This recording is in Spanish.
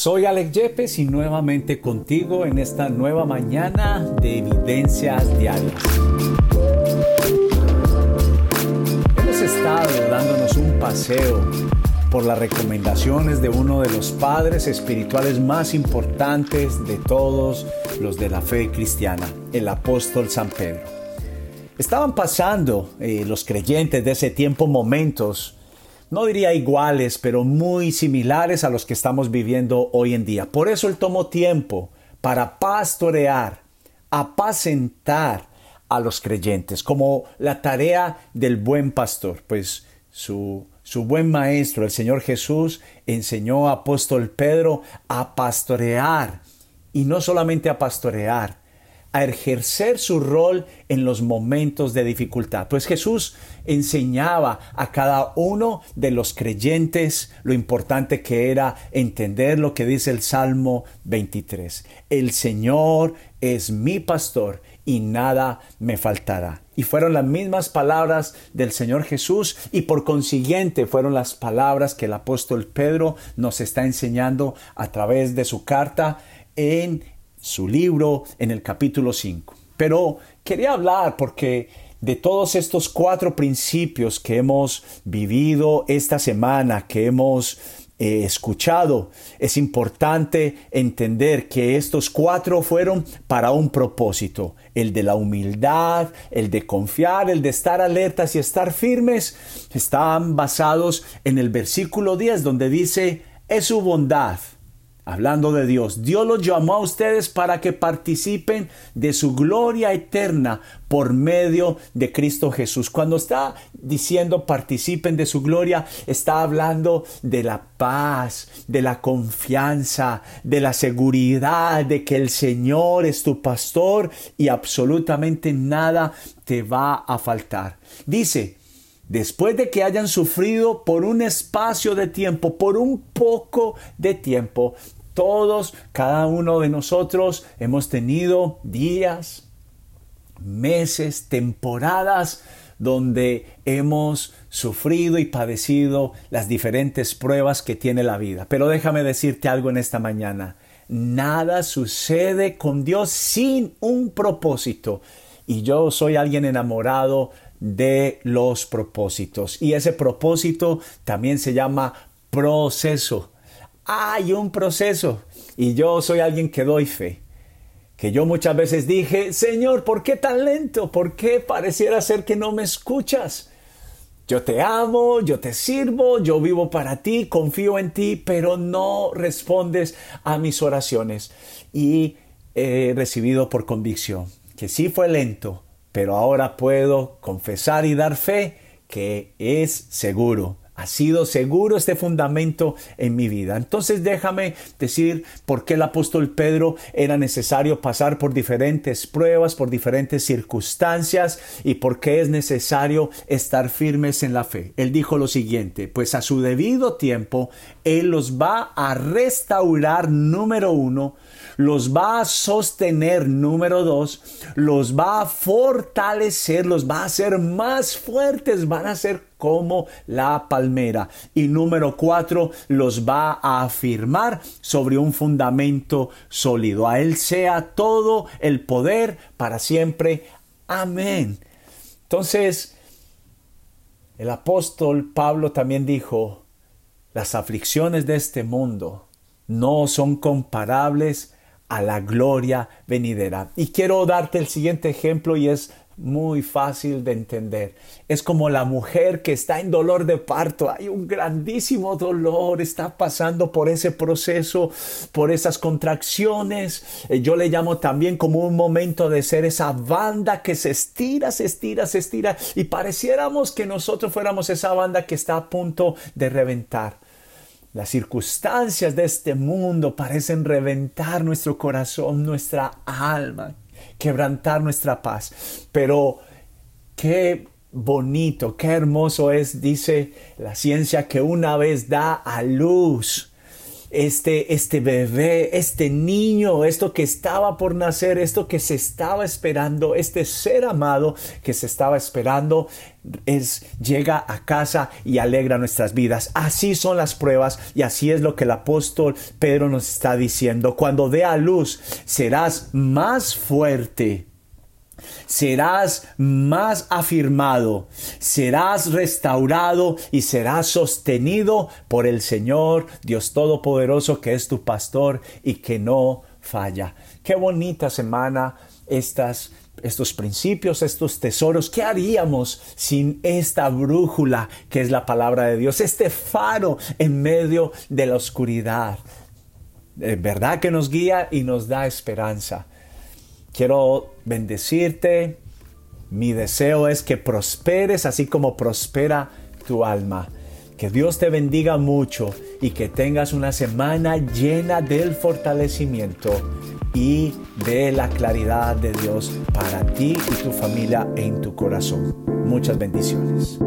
Soy Alex Yepes y nuevamente contigo en esta nueva mañana de Evidencias Diarias. Hemos estado dándonos un paseo por las recomendaciones de uno de los padres espirituales más importantes de todos los de la fe cristiana, el apóstol San Pedro. Estaban pasando eh, los creyentes de ese tiempo momentos no diría iguales, pero muy similares a los que estamos viviendo hoy en día. Por eso él tomó tiempo para pastorear, apacentar a los creyentes, como la tarea del buen pastor. Pues su, su buen maestro, el Señor Jesús, enseñó a apóstol Pedro a pastorear, y no solamente a pastorear, a ejercer su rol en los momentos de dificultad. Pues Jesús enseñaba a cada uno de los creyentes lo importante que era entender lo que dice el Salmo 23. El Señor es mi pastor y nada me faltará. Y fueron las mismas palabras del Señor Jesús y por consiguiente fueron las palabras que el apóstol Pedro nos está enseñando a través de su carta en su libro en el capítulo 5. Pero quería hablar porque de todos estos cuatro principios que hemos vivido esta semana, que hemos eh, escuchado, es importante entender que estos cuatro fueron para un propósito, el de la humildad, el de confiar, el de estar alertas y estar firmes, están basados en el versículo 10 donde dice, es su bondad Hablando de Dios, Dios los llamó a ustedes para que participen de su gloria eterna por medio de Cristo Jesús. Cuando está diciendo participen de su gloria, está hablando de la paz, de la confianza, de la seguridad de que el Señor es tu pastor y absolutamente nada te va a faltar. Dice, después de que hayan sufrido por un espacio de tiempo, por un poco de tiempo, todos, cada uno de nosotros hemos tenido días, meses, temporadas donde hemos sufrido y padecido las diferentes pruebas que tiene la vida. Pero déjame decirte algo en esta mañana. Nada sucede con Dios sin un propósito. Y yo soy alguien enamorado de los propósitos. Y ese propósito también se llama proceso hay un proceso y yo soy alguien que doy fe. Que yo muchas veces dije, Señor, ¿por qué tan lento? ¿Por qué pareciera ser que no me escuchas? Yo te amo, yo te sirvo, yo vivo para ti, confío en ti, pero no respondes a mis oraciones. Y he recibido por convicción que sí fue lento, pero ahora puedo confesar y dar fe que es seguro ha sido seguro este fundamento en mi vida. Entonces déjame decir por qué el apóstol Pedro era necesario pasar por diferentes pruebas, por diferentes circunstancias y por qué es necesario estar firmes en la fe. Él dijo lo siguiente, pues a su debido tiempo Él los va a restaurar, número uno, los va a sostener, número dos, los va a fortalecer, los va a hacer más fuertes, van a ser como la palmera. Y número cuatro, los va a afirmar sobre un fundamento sólido. A Él sea todo el poder para siempre. Amén. Entonces, el apóstol Pablo también dijo, las aflicciones de este mundo no son comparables a la gloria venidera. Y quiero darte el siguiente ejemplo y es muy fácil de entender. Es como la mujer que está en dolor de parto. Hay un grandísimo dolor, está pasando por ese proceso, por esas contracciones. Eh, yo le llamo también como un momento de ser esa banda que se estira, se estira, se estira y pareciéramos que nosotros fuéramos esa banda que está a punto de reventar. Las circunstancias de este mundo parecen reventar nuestro corazón, nuestra alma, quebrantar nuestra paz. Pero qué bonito, qué hermoso es, dice la ciencia, que una vez da a luz este, este bebé, este niño, esto que estaba por nacer, esto que se estaba esperando, este ser amado que se estaba esperando, es, llega a casa y alegra nuestras vidas. Así son las pruebas y así es lo que el apóstol Pedro nos está diciendo. Cuando dé a luz, serás más fuerte serás más afirmado, serás restaurado y serás sostenido por el Señor Dios Todopoderoso que es tu pastor y que no falla. Qué bonita semana estas estos principios, estos tesoros, ¿qué haríamos sin esta brújula que es la palabra de Dios, este faro en medio de la oscuridad? ¿Verdad que nos guía y nos da esperanza? Quiero bendecirte. Mi deseo es que prosperes así como prospera tu alma. Que Dios te bendiga mucho y que tengas una semana llena del fortalecimiento y de la claridad de Dios para ti y tu familia en tu corazón. Muchas bendiciones.